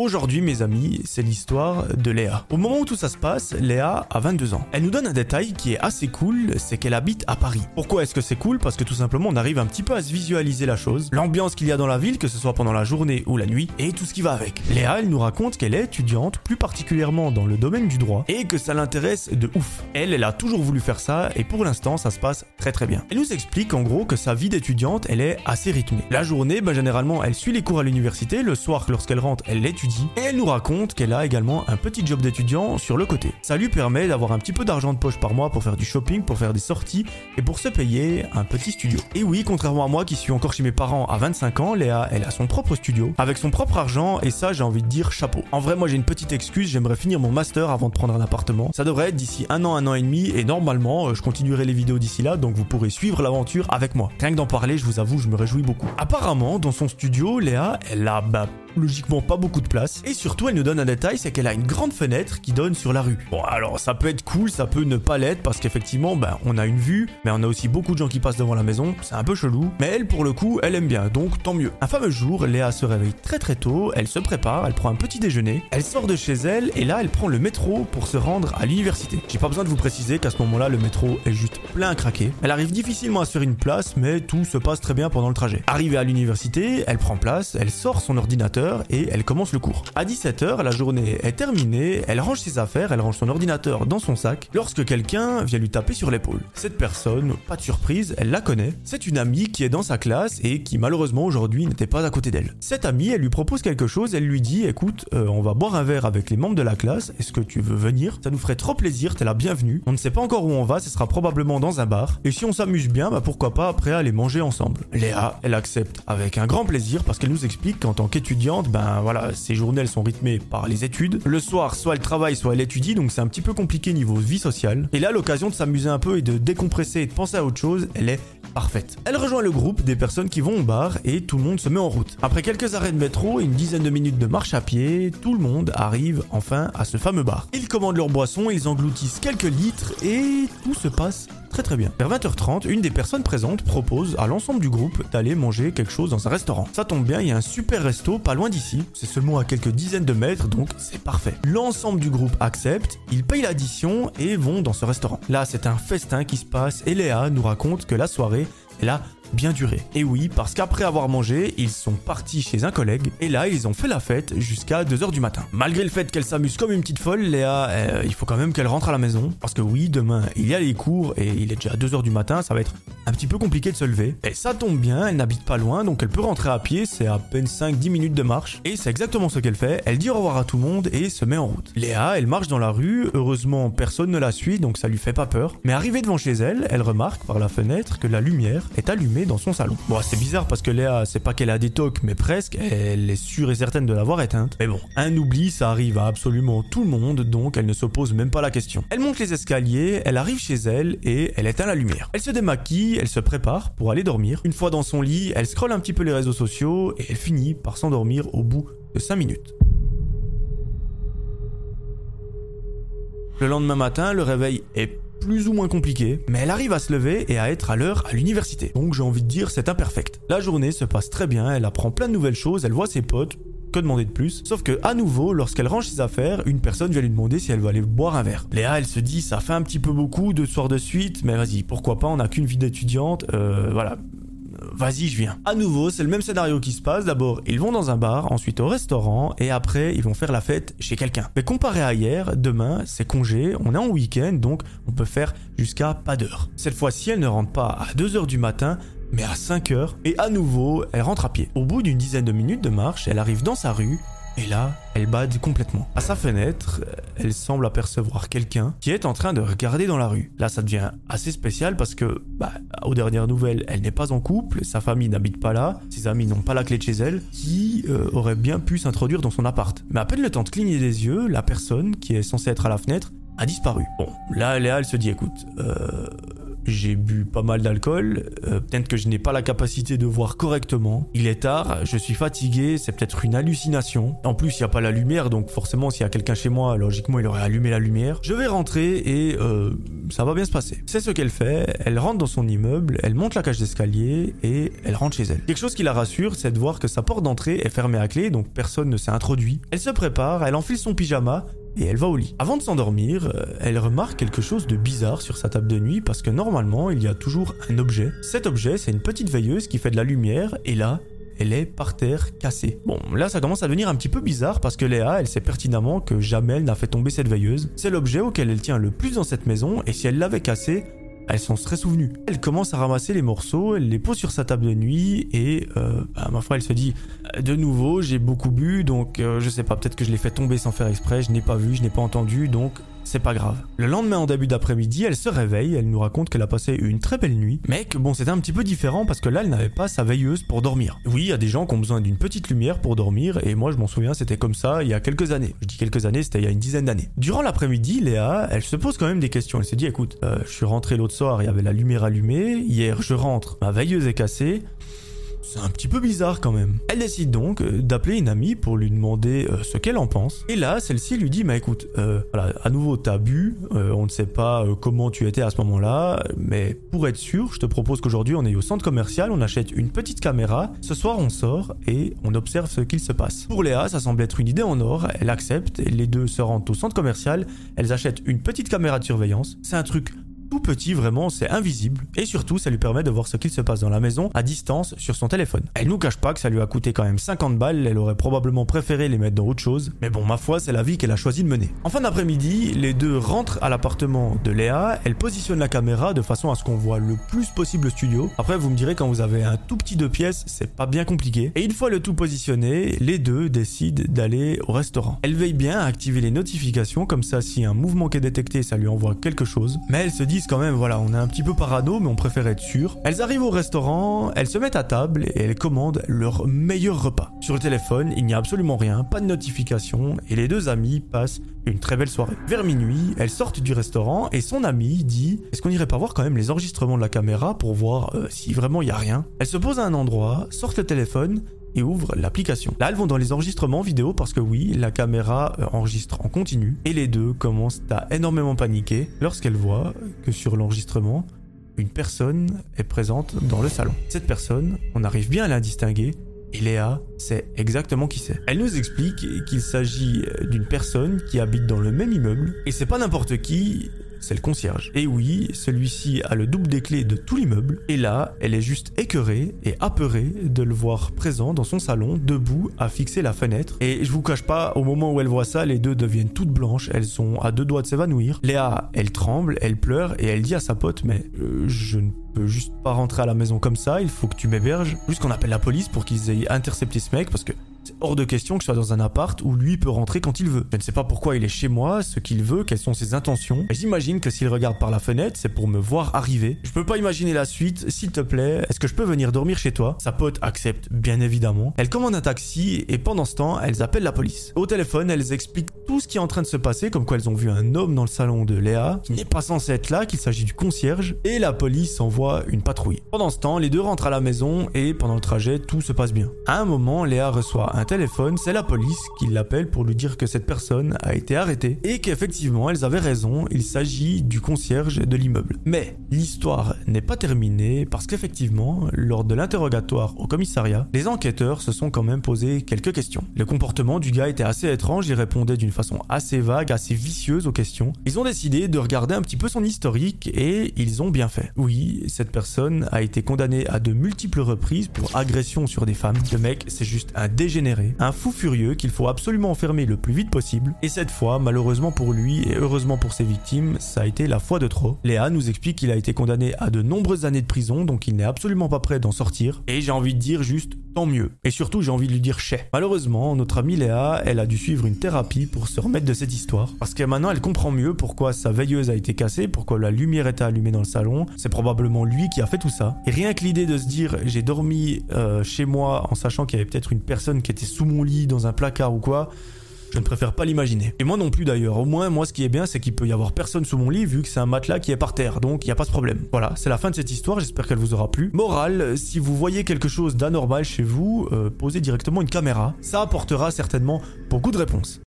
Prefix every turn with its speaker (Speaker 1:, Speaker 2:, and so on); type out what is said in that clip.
Speaker 1: Aujourd'hui, mes amis, c'est l'histoire de Léa. Au moment où tout ça se passe, Léa a 22 ans. Elle nous donne un détail qui est assez cool, c'est qu'elle habite à Paris. Pourquoi est-ce que c'est cool? Parce que tout simplement, on arrive un petit peu à se visualiser la chose, l'ambiance qu'il y a dans la ville, que ce soit pendant la journée ou la nuit, et tout ce qui va avec. Léa, elle nous raconte qu'elle est étudiante, plus particulièrement dans le domaine du droit, et que ça l'intéresse de ouf. Elle, elle a toujours voulu faire ça, et pour l'instant, ça se passe très très bien. Elle nous explique en gros que sa vie d'étudiante, elle est assez rythmée. La journée, ben, généralement, elle suit les cours à l'université, le soir, lorsqu'elle rentre, elle et elle nous raconte qu'elle a également un petit job d'étudiant sur le côté. Ça lui permet d'avoir un petit peu d'argent de poche par mois pour faire du shopping, pour faire des sorties et pour se payer un petit studio. Et oui, contrairement à moi qui suis encore chez mes parents à 25 ans, Léa, elle a son propre studio avec son propre argent et ça, j'ai envie de dire chapeau. En vrai, moi j'ai une petite excuse, j'aimerais finir mon master avant de prendre un appartement. Ça devrait être d'ici un an, un an et demi et normalement, euh, je continuerai les vidéos d'ici là donc vous pourrez suivre l'aventure avec moi. Rien que d'en parler, je vous avoue, je me réjouis beaucoup. Apparemment, dans son studio, Léa, elle a bah, logiquement pas beaucoup de place. Et surtout, elle nous donne un détail, c'est qu'elle a une grande fenêtre qui donne sur la rue. Bon, alors ça peut être cool, ça peut ne pas l'être, parce qu'effectivement, ben, on a une vue, mais on a aussi beaucoup de gens qui passent devant la maison, c'est un peu chelou. Mais elle, pour le coup, elle aime bien, donc tant mieux. Un fameux jour, Léa se réveille très très tôt, elle se prépare, elle prend un petit déjeuner, elle sort de chez elle, et là, elle prend le métro pour se rendre à l'université. J'ai pas besoin de vous préciser qu'à ce moment-là, le métro est juste plein à craquer. Elle arrive difficilement à se faire une place, mais tout se passe très bien pendant le trajet. Arrivée à l'université, elle prend place, elle sort son ordinateur et elle commence le cours. À 17h, la journée est terminée, elle range ses affaires, elle range son ordinateur dans son sac, lorsque quelqu'un vient lui taper sur l'épaule. Cette personne, pas de surprise, elle la connaît. C'est une amie qui est dans sa classe et qui malheureusement aujourd'hui n'était pas à côté d'elle. Cette amie, elle lui propose quelque chose, elle lui dit écoute, euh, on va boire un verre avec les membres de la classe, est-ce que tu veux venir? Ça nous ferait trop plaisir, t'es la bienvenue. On ne sait pas encore où on va, ce sera probablement dans un bar. Et si on s'amuse bien, bah pourquoi pas après aller manger ensemble. Léa, elle accepte avec un grand plaisir parce qu'elle nous explique qu'en tant ben voilà, ses journées sont rythmées par les études. Le soir, soit elle travaille, soit elle étudie, donc c'est un petit peu compliqué niveau vie sociale. Et là, l'occasion de s'amuser un peu et de décompresser et de penser à autre chose, elle est parfaite. Elle rejoint le groupe des personnes qui vont au bar et tout le monde se met en route. Après quelques arrêts de métro et une dizaine de minutes de marche à pied, tout le monde arrive enfin à ce fameux bar. Ils commandent leur boisson, ils engloutissent quelques litres et tout se passe très très bien. Vers 20h30, une des personnes présentes propose à l'ensemble du groupe d'aller manger quelque chose dans un restaurant. Ça tombe bien, il y a un super resto pas loin d'ici, c'est seulement à quelques dizaines de mètres, donc c'est parfait. L'ensemble du groupe accepte, ils payent l'addition et vont dans ce restaurant. Là, c'est un festin qui se passe et Léa nous raconte que la soirée est là bien duré. Et oui, parce qu'après avoir mangé, ils sont partis chez un collègue et là, ils ont fait la fête jusqu'à 2h du matin. Malgré le fait qu'elle s'amuse comme une petite folle, Léa, euh, il faut quand même qu'elle rentre à la maison parce que oui, demain, il y a les cours et il est déjà 2h du matin, ça va être un petit peu compliqué de se lever. Et ça tombe bien, elle n'habite pas loin, donc elle peut rentrer à pied, c'est à peine 5-10 minutes de marche. Et c'est exactement ce qu'elle fait, elle dit au revoir à tout le monde et se met en route. Léa, elle marche dans la rue, heureusement personne ne la suit, donc ça lui fait pas peur. Mais arrivée devant chez elle, elle remarque par la fenêtre que la lumière est allumée dans son salon. Bon, c'est bizarre parce que Léa, c'est pas qu'elle a des tocs, mais presque, elle est sûre et certaine de l'avoir éteinte. Mais bon, un oubli, ça arrive à absolument tout le monde, donc elle ne se pose même pas la question. Elle monte les escaliers, elle arrive chez elle et elle éteint la lumière. Elle se démaquille, elle se prépare pour aller dormir. Une fois dans son lit, elle scrolle un petit peu les réseaux sociaux et elle finit par s'endormir au bout de 5 minutes. Le lendemain matin, le réveil est plus ou moins compliqué, mais elle arrive à se lever et à être à l'heure à l'université. Donc j'ai envie de dire c'est imperfect. La journée se passe très bien, elle apprend plein de nouvelles choses, elle voit ses potes, que demander de plus? Sauf que, à nouveau, lorsqu'elle range ses affaires, une personne vient lui demander si elle veut aller boire un verre. Léa, elle se dit, ça fait un petit peu beaucoup, deux soirs de suite, mais vas-y, pourquoi pas, on n'a qu'une vie d'étudiante, euh, voilà, vas-y, je viens. À nouveau, c'est le même scénario qui se passe. D'abord, ils vont dans un bar, ensuite au restaurant, et après, ils vont faire la fête chez quelqu'un. Mais comparé à hier, demain, c'est congé, on est en week-end, donc on peut faire jusqu'à pas d'heure. Cette fois-ci, elle ne rentre pas à 2h du matin, mais à 5h, et à nouveau, elle rentre à pied. Au bout d'une dizaine de minutes de marche, elle arrive dans sa rue, et là, elle bade complètement. À sa fenêtre, elle semble apercevoir quelqu'un qui est en train de regarder dans la rue. Là, ça devient assez spécial parce que, bah, aux dernières nouvelles, elle n'est pas en couple, sa famille n'habite pas là, ses amis n'ont pas la clé de chez elle, qui euh, aurait bien pu s'introduire dans son appart. Mais à peine le temps de cligner des yeux, la personne qui est censée être à la fenêtre a disparu. Bon, là, Léa, elle se dit, écoute, euh, j'ai bu pas mal d'alcool, euh, peut-être que je n'ai pas la capacité de voir correctement. Il est tard, je suis fatigué, c'est peut-être une hallucination. En plus, il n'y a pas la lumière, donc forcément, s'il y a quelqu'un chez moi, logiquement, il aurait allumé la lumière. Je vais rentrer et euh, ça va bien se passer. C'est ce qu'elle fait, elle rentre dans son immeuble, elle monte la cage d'escalier et elle rentre chez elle. Quelque chose qui la rassure, c'est de voir que sa porte d'entrée est fermée à clé, donc personne ne s'est introduit. Elle se prépare, elle enfile son pyjama et elle va au lit. Avant de s'endormir, euh, elle remarque quelque chose de bizarre sur sa table de nuit parce que normalement il y a toujours un objet. Cet objet c'est une petite veilleuse qui fait de la lumière et là elle est par terre cassée. Bon, là ça commence à devenir un petit peu bizarre parce que Léa, elle sait pertinemment que jamais elle n'a fait tomber cette veilleuse. C'est l'objet auquel elle tient le plus dans cette maison et si elle l'avait cassé, elle s'en serait souvenue. Elle commence à ramasser les morceaux, elle les pose sur sa table de nuit et euh, bah, ma foi elle se dit de nouveau j'ai beaucoup bu donc euh, je sais pas peut-être que je l'ai fait tomber sans faire exprès, je n'ai pas vu, je n'ai pas entendu donc c'est pas grave. Le lendemain en début d'après-midi, elle se réveille, elle nous raconte qu'elle a passé une très belle nuit, mais que bon, c'était un petit peu différent parce que là, elle n'avait pas sa veilleuse pour dormir. Oui, il y a des gens qui ont besoin d'une petite lumière pour dormir, et moi, je m'en souviens, c'était comme ça il y a quelques années. Je dis quelques années, c'était il y a une dizaine d'années. Durant l'après-midi, Léa, elle se pose quand même des questions. Elle se dit, écoute, euh, je suis rentré l'autre soir, il y avait la lumière allumée, hier, je rentre, ma veilleuse est cassée, c'est un petit peu bizarre quand même. Elle décide donc euh, d'appeler une amie pour lui demander euh, ce qu'elle en pense. Et là, celle-ci lui dit, bah écoute, euh, voilà, à nouveau t'as bu, on ne sait pas comment tu étais à ce moment-là, mais pour être sûr, je te propose qu'aujourd'hui on est au centre commercial, on achète une petite caméra, ce soir on sort et on observe ce qu'il se passe. Pour Léa, ça semble être une idée en or, elle accepte, les deux se rendent au centre commercial, elles achètent une petite caméra de surveillance, c'est un truc tout petit vraiment, c'est invisible et surtout ça lui permet de voir ce qu'il se passe dans la maison à distance sur son téléphone. Elle nous cache pas que ça lui a coûté quand même 50 balles, elle aurait probablement préféré les mettre dans autre chose, mais bon ma foi c'est la vie qu'elle a choisi de mener. En fin d'après-midi, les deux rentrent à l'appartement de Léa, elle positionne la caméra de façon à ce qu'on voit le plus possible le studio. Après vous me direz quand vous avez un tout petit deux pièces, c'est pas bien compliqué. Et une fois le tout positionné, les deux décident d'aller au restaurant. Elle veille bien à activer les notifications comme ça si un mouvement qui est détecté ça lui envoie quelque chose, mais elle se dit quand même, voilà, on est un petit peu parano, mais on préfère être sûr. Elles arrivent au restaurant, elles se mettent à table et elles commandent leur meilleur repas. Sur le téléphone, il n'y a absolument rien, pas de notification, et les deux amies passent une très belle soirée. Vers minuit, elles sortent du restaurant et son amie dit Est-ce qu'on irait pas voir quand même les enregistrements de la caméra pour voir euh, si vraiment il y a rien? Elles se posent à un endroit, sortent le téléphone et ouvrent l'application. Là, elles vont dans les enregistrements vidéo parce que oui, la caméra euh, enregistre en continu et les deux commencent à énormément paniquer lorsqu'elles voient que sur l'enregistrement, une personne est présente dans le salon. Cette personne, on arrive bien à la distinguer et Léa sait exactement qui c'est. Elle nous explique qu'il s'agit d'une personne qui habite dans le même immeuble et c'est pas n'importe qui, c'est le concierge. Et oui, celui-ci a le double des clés de tout l'immeuble. Et là, elle est juste écœurée et apeurée de le voir présent dans son salon, debout, à fixer la fenêtre. Et je vous cache pas, au moment où elle voit ça, les deux deviennent toutes blanches. Elles sont à deux doigts de s'évanouir. Léa, elle tremble, elle pleure et elle dit à sa pote, mais euh, je ne peux juste pas rentrer à la maison comme ça, il faut que tu m'héberges. Juste qu'on appelle la police pour qu'ils aient intercepté ce mec parce que hors de question que je sois dans un appart où lui peut rentrer quand il veut. Je ne sais pas pourquoi il est chez moi, ce qu'il veut, quelles sont ses intentions. J'imagine que s'il regarde par la fenêtre, c'est pour me voir arriver. Je peux pas imaginer la suite. S'il te plaît, est-ce que je peux venir dormir chez toi? Sa pote accepte, bien évidemment. Elle commande un taxi et pendant ce temps, elles appellent la police. Au téléphone, elles expliquent tout ce qui est en train de se passer, comme quoi elles ont vu un homme dans le salon de Léa, qui n'est pas censé être là, qu'il s'agit du concierge, et la police envoie une patrouille. Pendant ce temps, les deux rentrent à la maison et pendant le trajet, tout se passe bien. À un moment, Léa reçoit un téléphone, c'est la police qui l'appelle pour lui dire que cette personne a été arrêtée et qu'effectivement elles avaient raison, il s'agit du concierge de l'immeuble. Mais l'histoire n'est pas terminée parce qu'effectivement, lors de l'interrogatoire au commissariat, les enquêteurs se sont quand même posé quelques questions. Le comportement du gars était assez étrange, il répondait d'une façon assez vague, assez vicieuse aux questions. Ils ont décidé de regarder un petit peu son historique et ils ont bien fait. Oui, cette personne a été condamnée à de multiples reprises pour agression sur des femmes. Le mec, c'est juste un dégénéré, un fou furieux qu'il faut absolument enfermer le plus vite possible. Et cette fois, malheureusement pour lui et heureusement pour ses victimes, ça a été la fois de trop. Léa nous explique qu'il a été condamné à de nombreuses années de prison, donc il n'est absolument pas prêt d'en sortir. Et j'ai envie de dire juste tant mieux. Et surtout, j'ai envie de lui dire chais. Malheureusement, notre amie Léa, elle a dû suivre une thérapie pour se remettre de cette histoire. Parce que maintenant, elle comprend mieux pourquoi sa veilleuse a été cassée, pourquoi la lumière était allumée dans le salon. C'est probablement lui qui a fait tout ça. Et rien que l'idée de se dire, j'ai dormi euh, chez moi en sachant qu'il y avait peut-être une personne qui était sous mon lit, dans un placard ou quoi, Je ne préfère pas l'imaginer. Et moi non plus d'ailleurs. Au moins, moi, ce qui est bien, c'est qu'il peut y avoir personne sous mon lit vu que c'est un matelas qui est par terre. Donc, il n'y a pas de problème. Voilà, c'est la fin de cette histoire. J'espère qu'elle vous aura plu. Morale, si vous voyez quelque chose d'anormal chez vous, euh, posez directement une caméra. Ça apportera certainement beaucoup de réponses.